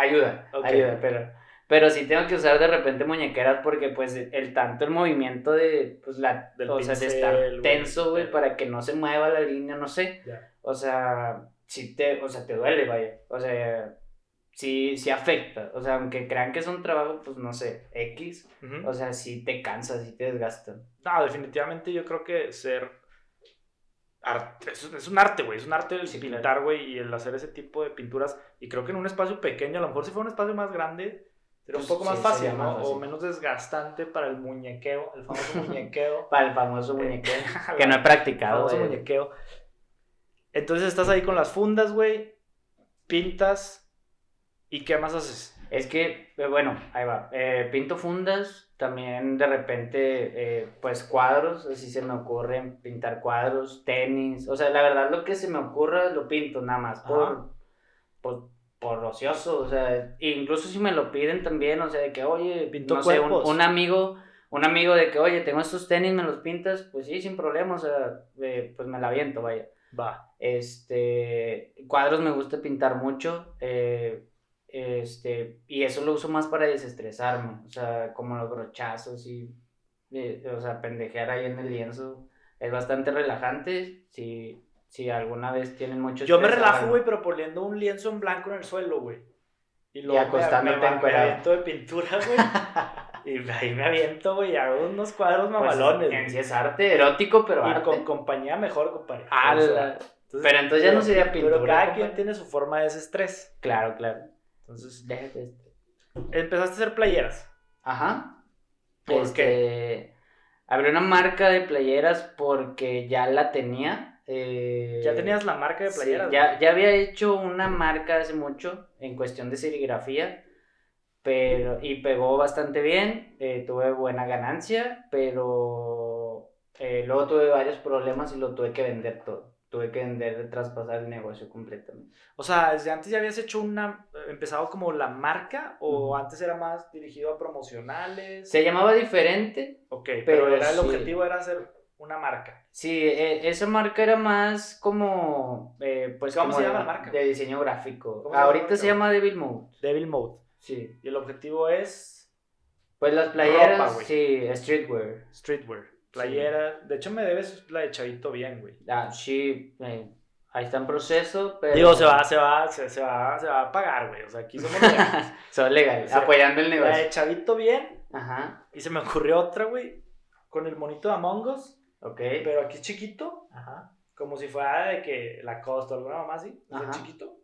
ayuda, ayuda, pero, pero sí tengo que usar de repente muñequeras porque pues el tanto el movimiento de, pues la, Del o sea, de estar tenso, güey, para que no se mueva la línea, no sé. O sea, sí te, o sea, te duele, vaya. O sea, sí, sí afecta. O sea, aunque crean que es un trabajo, pues no sé, X. O sea, sí te cansa, sí te desgasta. No, definitivamente yo creo que ser. Arte- es, es un arte, güey. Es un arte el Sí, pintar, güey, y el hacer ese tipo de pinturas. Y creo que en un espacio pequeño, a lo mejor si fuera un espacio más grande, sería un Pues, poco más sí, fácil, más ¿no? O menos desgastante para el muñequeo, el famoso muñequeo. Para el famoso muñequeo. que no he el practicado, famoso güey. muñequeo. Entonces estás ahí con las fundas, güey. Pintas. ¿Y qué más haces? Es que, eh, bueno, ahí va. Eh, pinto fundas, también de repente, eh, pues cuadros, así se me ocurren pintar cuadros, tenis. O sea, la verdad, lo que se me ocurra lo pinto, nada más, por, por, por ocioso. O sea, incluso si me lo piden también, o sea, de que, oye, Pinto no sé, un, amigo. Un amigo de que, oye, tengo estos tenis, me los pintas, pues sí, sin problema, o sea, eh, pues me la aviento, vaya. Va. Este, cuadros me gusta pintar mucho. eh, este, y eso lo uso más para desestresarme. O sea, como los brochazos y, eh, o sea, pendejear ahí en el lienzo. Es bastante relajante. Si, si alguna vez tienen mucho Yo me estrés, relajo, güey, pero poniendo un lienzo en blanco en el suelo, güey. Y luego me- acostándote me, me, encuerado. aviento de pintura, güey. y ahí me aviento, güey, y hago unos cuadros Pues, mamalones. güey. sí es arte, erótico, pero y arte. con compañía mejor, compadre. ¡Hala! O sea, entonces- Pero entonces ya no sería Pero pintura, cada compadre. quien tiene su forma de desestrés. Claro, claro. Entonces, Déjate esto. empezaste a hacer playeras. Ajá. ¿Por Este, Abrí una marca de playeras porque ya la tenía. eh, Ya tenías la marca de sí, playeras. ya, güey. ya había hecho una marca hace mucho en cuestión de serigrafía. Pero, y pegó bastante bien. eh, tuve buena ganancia. Pero eh, luego tuve varios problemas y lo tuve que vender todo. Tuve que vender, traspasar el negocio completamente. O sea, desde antes ya habías hecho una. empezado como la marca o antes era más dirigido a promocionales. Se llamaba diferente, Ok, pero, Pero era, el sí. objetivo era hacer una marca. Sí, eh, esa marca era más como, eh, pues ¿Cómo como se de- llama la marca? De diseño gráfico. ¿Cómo se llama la Ahorita se llama Devil Mode. Devil Mode. Sí. Y el objetivo es Pues las playeras, Ropa, sí, streetwear. streetwear. Playera. De hecho, me debes la de Chavito bien, güey. Ah, sí, eh, ahí está en proceso, pero... Digo, se va, se va, se, se va, se va a pagar, güey. O sea, aquí somos legales. Son legales, Sí. apoyando el La negocio. de Chavito bien. Ajá, Y se me ocurrió otra, güey. Con el monito de Among Us. ok. Pero aquí chiquito. Ajá. Como si fuera de que la costa o alguna mamá así. o sea, chiquito.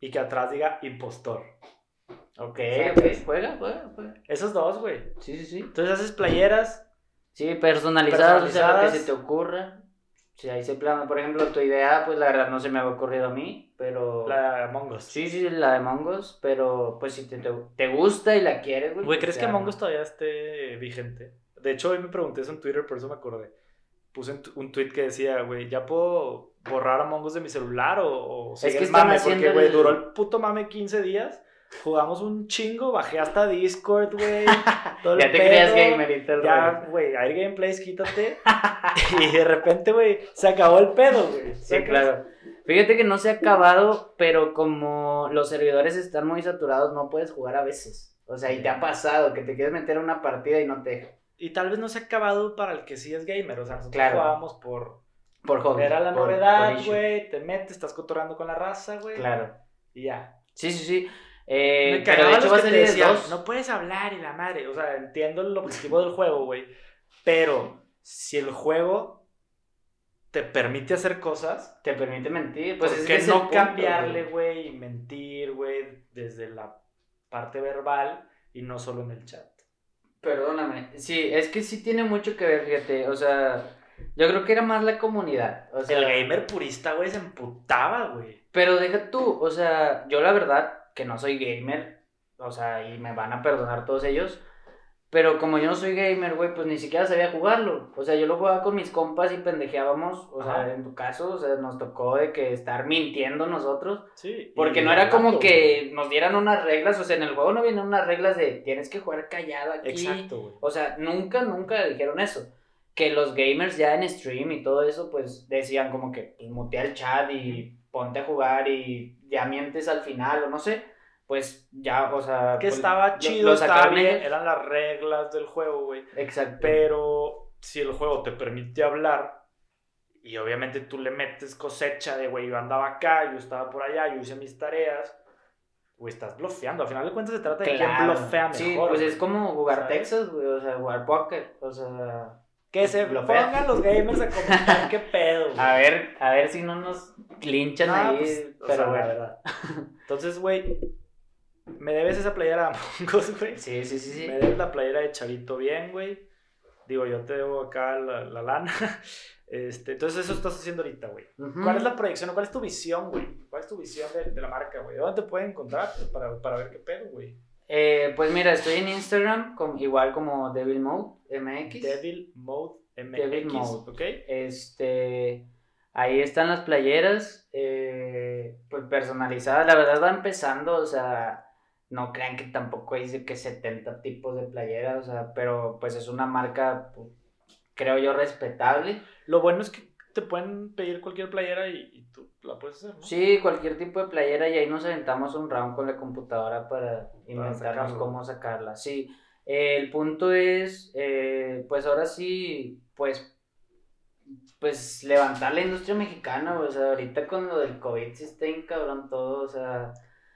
Y que atrás diga impostor. Ok, ¿Sabes? ok, juega, juega, juega. Esos dos, güey. Sí, sí, sí. Entonces haces playeras. Sí, personalizadas, o sea, lo que Personalizadas. se te ocurra. Sí, ahí se plana. Por ejemplo, tu idea, pues la verdad no se me había ocurrido a mí, pero... La de Among Us. Sí, sí, la de Mongos, pero pues si te, te, gusta y la quieres, güey. Güey, pues ¿crees que Us todavía esté vigente? De hecho, hoy me pregunté eso en Twitter, por eso me acordé. Puse un, tweet que decía, güey, ¿ya puedo borrar Among Us de mi celular o, o sigue que mame? Porque, güey, el- duró el puto mame 15 días. Jugamos un chingo, bajé hasta Discord, güey. Ya te creas pedo. gamer y todo el Ya, güey, Air Gameplays, quítate. y de repente, güey, se acabó el pedo, güey. Sí, claro. Fíjate que no se ha acabado, pero como los servidores están muy saturados, no puedes jugar a veces. O sea, y te ha pasado que te quieres meter a una partida y no te deja. Y tal vez no se ha acabado para el que sí es gamer. O sea, nosotros Claro. jugábamos por. Por hobby. Era la por- novedad, güey. Te metes, estás cotorreando con la raza, güey. Claro. Y ya. Sí, sí, sí. Eh, Me pero de hecho va a salir decían, 2. no puedes hablar y la madre. O sea, entiendo el objetivo del juego, güey. Pero si el juego te permite hacer cosas, Te permite mentir. Pues ¿por es que no punto, cambiarle, güey. güey, y mentir, güey, desde la parte verbal y no solo en el chat? Perdóname. Sí, es que sí tiene mucho que ver, fíjate. O sea, yo creo que era más la comunidad. O sea, El gamer purista, güey, se emputaba, güey. Pero deja tú, o sea, yo la verdad que no soy gamer, o sea, y me van a perdonar todos ellos, pero como yo no soy gamer, güey, pues ni siquiera sabía jugarlo. O sea, yo lo jugaba con mis compas y pendejeábamos, o Ajá. sea, en tu caso, o sea, nos tocó de que estar mintiendo nosotros, Sí. porque no era como que nos dieran unas reglas, o sea, en el juego no vienen unas reglas de tienes que jugar callado aquí. Exacto, güey. O sea, nunca, nunca dijeron eso. Que los gamers ya en stream y todo eso, pues decían como que pues, mutea el chat y ponte a jugar y ya mientes al final o no sé. Pues ya, o sea. Que pues, estaba chido, lo estaba bien, eran las reglas del juego, güey. Exacto. Pero si el juego te permite hablar y obviamente tú le metes cosecha de, güey, yo andaba acá, yo estaba por allá, yo hice mis tareas, güey, estás blofeando. Al final de cuentas se trata de quién blofea mejor. Sí, pues es como jugar ¿sabes? Texas, güey, o sea, jugar póker. O sea. Que se blofea. pongan los gamers a comentar qué pedo, güey. A ver, a ver si no nos linchan No, ahí. pues, pero sea, la verdad. Entonces, güey, me debes esa playera de Among Us, güey. Sí, sí, sí, sí. Me debes la playera de Chavito bien, güey. Digo, yo te debo acá la, la lana. Este, entonces eso estás haciendo ahorita, güey. ¿Cuál es la proyección o cuál es tu visión, güey? ¿Cuál es tu visión de, de la marca, güey? ¿Dónde te pueden encontrar para, para ver qué pedo, güey? Eh, pues mira, estoy en Instagram, com- igual como Devil Mode MX. Devil Mode MX, Devil Mode. ¿ok? Este, ahí están las playeras, eh, pues personalizadas. La verdad va empezando, o sea, no crean que tampoco dice que 70 tipos de playeras, o sea, pero pues es una marca, pues, creo yo, respetable. Lo bueno es que te pueden pedir cualquier playera y, y tú la puedes hacer, ¿no? Sí, cualquier tipo de playera y ahí nos aventamos un round con la computadora para inventarnos sacarlo. cómo sacarla. Sí, eh, el punto es, eh, pues ahora sí, pues, pues levantar la industria mexicana, o sea, ahorita con lo del COVID sí está bien cabrón todo, o sea,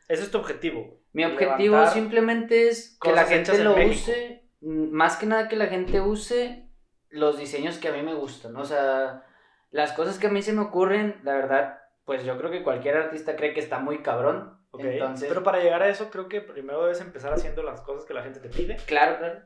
Ese es tu objetivo, mi objetivo Levantar simplemente es que la gente en lo use, mm, más que nada que la gente use los diseños que a mí me gustan, o sea, las cosas que a mí se me ocurren, la verdad, pues yo creo que cualquier artista cree que está muy cabrón, entonces, Pero para llegar a eso, creo que primero debes empezar haciendo las cosas que la gente te pide. claro, claro,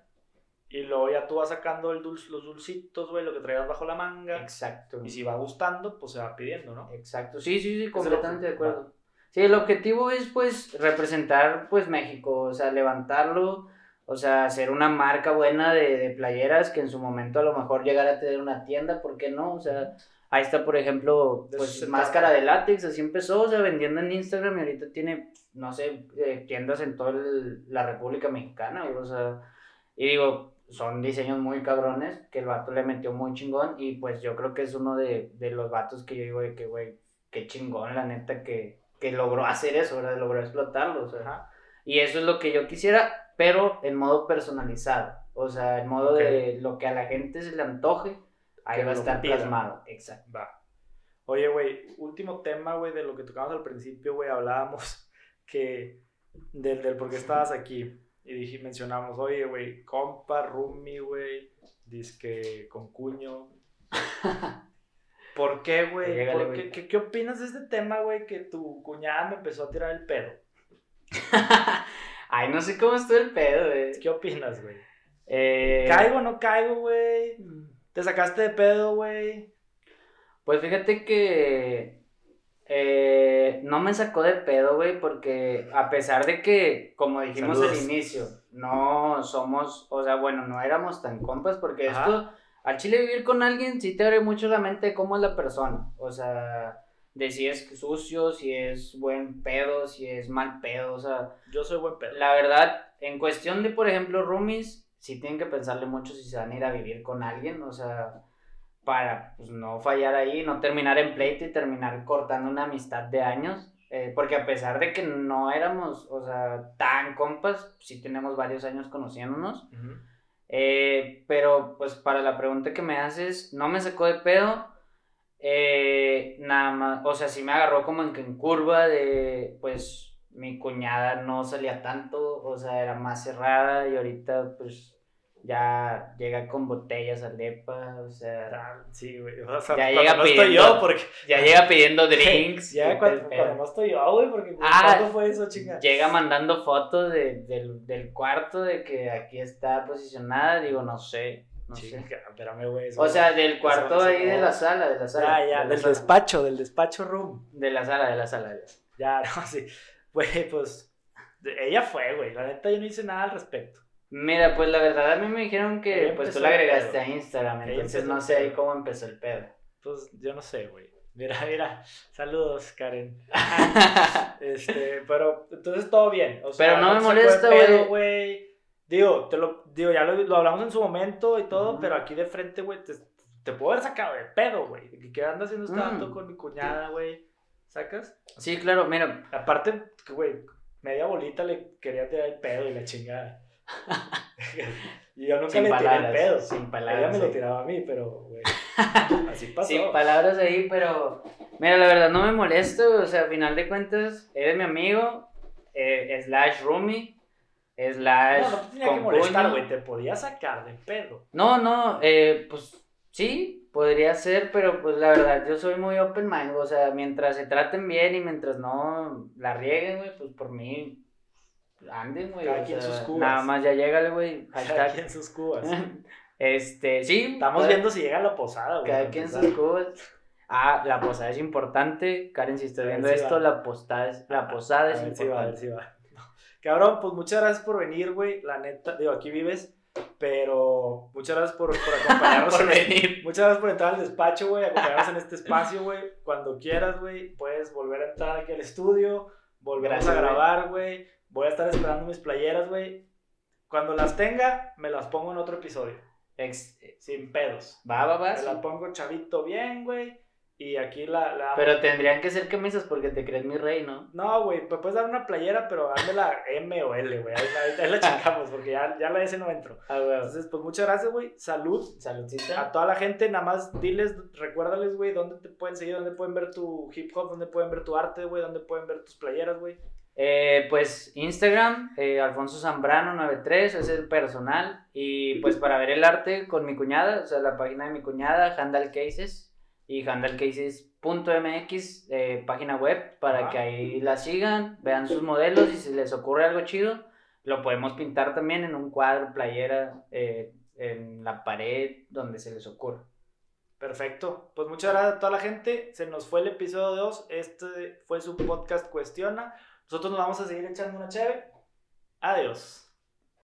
Y luego ya tú vas sacando el dulce, los dulcitos, güey, lo que traigas bajo la manga. exacto, Y si va gustando, pues se va pidiendo, ¿no? exacto, sí, sí, sí, completamente de acuerdo. Sí, el objetivo es pues representar pues México, o sea, levantarlo, o sea, hacer una marca buena de, de playeras que en su momento a lo mejor llegara a tener una tienda, ¿por qué no? O sea, ahí está por ejemplo, pues máscara de látex, así empezó, o sea, vendiendo en Instagram y ahorita tiene, no sé, eh, tiendas en toda el- la República Mexicana, güey, o sea, y digo, son diseños muy cabrones que el vato le metió muy chingón y pues yo creo que es uno de, de los vatos que yo digo de que, güey, qué chingón, la neta, que, que logró hacer eso, ¿verdad? Logró explotarlo, o sea. Ajá. Y eso es lo que yo quisiera, pero en modo personalizado. O sea, en modo de lo que a la gente se le antoje, ahí Que va a estar pida. plasmado. Exacto. Va. Oye, güey, último tema, güey, de lo que tocamos al principio, güey, hablábamos que del, del por qué estabas aquí. Y dije, mencionamos, oye, güey, compa, roomie, güey, disque con cuño. ¿Por qué, güey. qué, qué, qué opinas de este tema, güey, que tu cuñada me empezó a tirar el pedo? Ay, no sé cómo estuvo el pedo, güey. ¿Qué opinas, güey? Eh, ¿Caigo o no caigo, güey? ¿Te sacaste de pedo, güey? Pues fíjate que eh, no me sacó de pedo, güey, porque a pesar de que, como dijimos Saludos. al inicio, no somos, o sea, bueno, no éramos tan compas, porque Ajá. esto, al chile vivir con alguien, sí te abre mucho la mente de cómo es la persona, o sea, de si es sucio, si es buen pedo, si es mal pedo, o sea, Yo soy buen pedo. la verdad, en cuestión de, por ejemplo, roomies, sí tienen que pensarle mucho si se van a ir a vivir con alguien, o sea, para pues, no fallar ahí, no terminar en pleito y terminar cortando una amistad de años. eh, porque a pesar de que no éramos, o sea, tan compas, sí tenemos varios años conociéndonos. Ujú. Eh, pero pues para la pregunta que me haces, no me sacó de pedo. Eh, nada más, o sea, sí me agarró como en, en curva de, pues mi cuñada no salía tanto, o sea, era más cerrada y ahorita pues ya llega con botellas al depa, o sea, Ah, Sí, güey. O sea, Ya llega no estoy pidiendo- yo, porque. ya llega pidiendo drinks. Ya cuando, cuando no estoy yo, güey, porque Ah, ¿cuándo fue eso, chinga? Llega mandando fotos de- del, del cuarto de que aquí está posicionada, digo, no sé, no sé. Chinga, espérame, güey. eso- O sea, del cuarto eso ahí de no. la sala, de la sala. Ya, ya, de la del sala. despacho, del despacho room. De la sala, de la sala. Ya, no, sí. Güey, pues. Ella fue, güey. La neta, yo no hice nada al respecto. Mira, pues la verdad a mí me dijeron que Ella pues tú la agregaste a Instagram, entonces no sé ahí cómo empezó el pedo. Pues yo no sé, güey. Mira, mira. Saludos, Karen. Este, pero entonces todo bien. O sea, Pero no me sacó de molesta, güey. Digo, te lo, digo, ya lo, lo hablamos en su momento y todo, pero aquí de frente, güey, te, te puedo haber sacado de pedo, güey. ¿Qué- ¿Qué anda haciendo este Mm. vato con mi cuñada, güey? ¿Sacas? sí, claro, mira, Aparte, güey, media bolita le quería tirar el pedo y la chingada. y yo nunca sin le tiré el palabras, pedo. sin Ella palabras. me lo tiraba a mí, pero, güey. Así pasó. Sin palabras ahí, pero mira, la verdad no me molesto, o sea, a final de cuentas, eres mi amigo, eh, slash roomie, slash no, no te tenía que molestar, güey. Te podía sacar de pedo. No, no, eh, pues sí, podría ser, pero pues la verdad yo soy muy open mind, o sea, mientras se traten bien y mientras no la rieguen, güey, pues por mí anden, güey. Cada o quien sea, sus cubas. Nada más ya llégale, güey. Cada quien sus cubas. Este, sí. Estamos cada- viendo si llega la posada, güey. Cada quien sus cubas. Ah, la posada es importante. Karen, si estás viendo si esto, va. la, postada es, la posada A es ver si va, a ver importante. si va. Cabrón, pues muchas gracias por venir, güey. La neta, digo, aquí vives, pero muchas gracias por, por acompañarnos. Por en venir. Muchas gracias por entrar al despacho, güey, acompañarnos en este espacio, güey. Cuando quieras, güey, puedes volver a entrar aquí al estudio, Gracias, a grabar, güey. Voy a estar esperando mis playeras, güey. Cuando las tenga, me las pongo en otro episodio, Ex- sin pedos. Va, va, va. Me sí. la pongo chavito bien, güey, y aquí la... la Pero tendrían que ser camisas porque te crees mi rey, ¿no? No, güey, me puedes dar una playera, pero hazme la M o L, güey. Ahí, ahí- ahí la checamos, porque ya, ya la S no entró. Ah, güey. Entonces, pues muchas gracias, güey. Salud Saludcita. a toda la gente. Nada más diles, recuérdales, güey, dónde te pueden seguir, dónde pueden ver tu hip hop, dónde pueden ver tu arte, güey, dónde pueden ver tus playeras, güey. Eh, pues Instagram, eh, Alfonso Zambrano 93, es el personal. Y pues para ver el arte con mi cuñada, o sea, la página de mi cuñada, Handle Cases y handlecases.mx, eh, página web, para que ahí la sigan, vean sus modelos y si les ocurre algo chido, lo podemos pintar también en un cuadro, playera, eh, en la pared, donde se les ocurra. Perfecto. Pues muchas gracias a toda la gente. Se nos fue el episodio 2. Este fue su podcast Cuestiona. Nosotros nos vamos a seguir echando una chévere. Adiós.